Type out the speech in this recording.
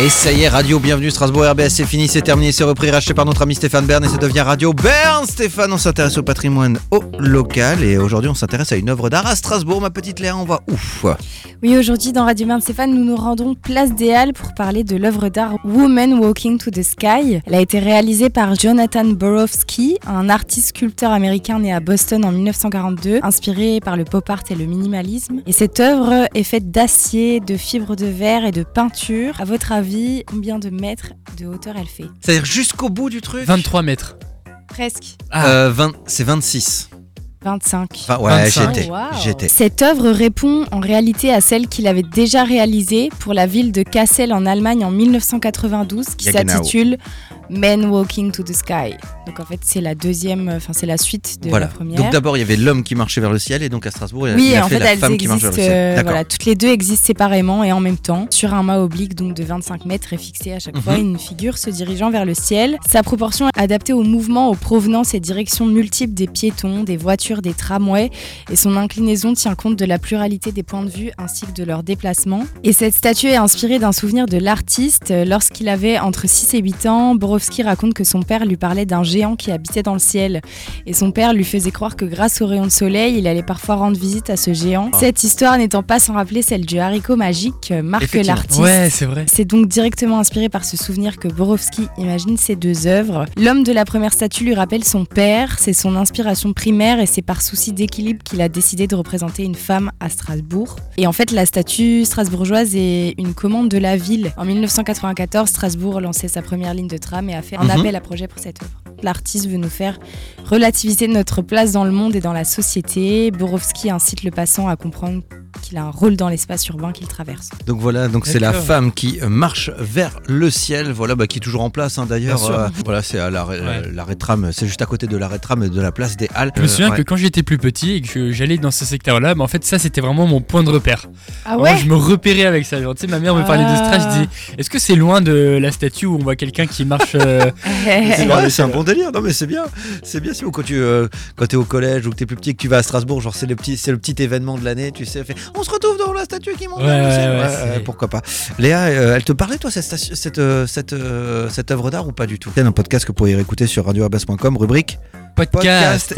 Et ça y est, Radio Bienvenue Strasbourg RBS, c'est fini, c'est terminé, c'est repris, racheté par notre ami Stéphane Bern et ça devient Radio Bern. Stéphane, on s'intéresse au patrimoine au local et aujourd'hui on s'intéresse à une œuvre d'art à Strasbourg. Ma petite Léa, on va ouf. Oui, aujourd'hui dans Radio Bern Stéphane, nous nous rendons place des Halles pour parler de l'œuvre d'art Woman Walking to the Sky. Elle a été réalisée par Jonathan Borowski, un artiste sculpteur américain né à Boston en 1942, inspiré par le pop art et le minimalisme. Et cette œuvre est faite d'acier, de fibres de verre et de peinture. À votre avis, combien de mètres de hauteur elle fait C'est-à-dire jusqu'au bout du truc 23 mètres. Presque. Euh, 20 C'est 26. 25. Enfin, ouais, 25. j'étais. Wow. J'étais. Cette œuvre répond en réalité à celle qu'il avait déjà réalisée pour la ville de Kassel en Allemagne en 1992 qui Jagenau. s'intitule Men Walking to the Sky. Donc en fait c'est la deuxième, enfin c'est la suite de Voilà. la première. Donc d'abord il y avait l'homme qui marchait vers le ciel et donc à Strasbourg il oui, il a en fait, fait, la femme qui marche vers le ciel. euh, voilà, toutes les deux existent séparément et en même temps. Sur un mât oblique donc de 25 mètres et fixé à chaque Mhm. fois une figure se dirigeant vers le ciel. Sa proportion est adaptée au mouvement, aux provenances et directions multiples des piétons, des voitures, des tramways et son inclinaison tient compte de la pluralité des points de vue ainsi que de leurs déplacements. Et cette statue est inspirée d'un souvenir de l'artiste. Lorsqu'il avait entre 6 et 8 ans, Borowski raconte que son père lui parlait d'un géant qui habitait dans le ciel. Et son père lui faisait croire que grâce aux rayons de soleil, il allait parfois rendre visite à ce géant. Ah. Cette histoire n'étant pas sans rappeler celle du haricot magique que marque Effectivement. l'artiste. Ouais, c'est vrai. C'est donc directement inspiré par ce souvenir que Borowski imagine ces deux œuvres. L'homme de la première statue lui rappelle son père, c'est son inspiration primaire et c'est par souci d'équilibre qu'il a décidé de représenter une femme à Strasbourg. Et en fait, la statue strasbourgeoise est une commande de la ville. En 1994, Strasbourg lançait sa première ligne de tram et a fait un Mhm. appel à projet pour cette œuvre. L'artiste veut nous faire relativiser notre place dans le monde et dans la société. Borowski incite le passant à comprendre qu'il a un rôle dans l'espace urbain qu'il traverse. Donc voilà, donc c'est la femme qui euh, marche vers le ciel, voilà, bah, qui est toujours en place hein, d'ailleurs. Euh, voilà, c'est à l'arrêt Ouais. euh, tram, c'est juste à côté de l'arrêt tram et de la place des Halles. Je me Euh, souviens ouais. que quand j'étais plus petit et que j'allais dans ce secteur-là, mais en fait ça c'était vraiment mon point de repère. Ah Moi, je me repérais avec ça. Genre, tu sais, ma mère me parlait de Stras, je Ah. disais, est-ce que c'est loin de la statue où on voit quelqu'un qui marche euh, C'est Ouais, un bon délire. Non mais c'est bien, c'est bien. Si quand tu euh, quand t'es au collège ou que t'es plus petit, que tu vas à Strasbourg, genre c'est le petit, c'est le petit événement de l'année, tu sais. fait, on se retrouve dans la statue qui monte. Ouais, vers le ciel. pourquoi pas. Léa, euh, elle te parlait toi cette cette euh, cette euh, cette œuvre d'art ou pas du tout? C'est un podcast que vous pouvez écouter sur radioabas.com, rubrique podcast.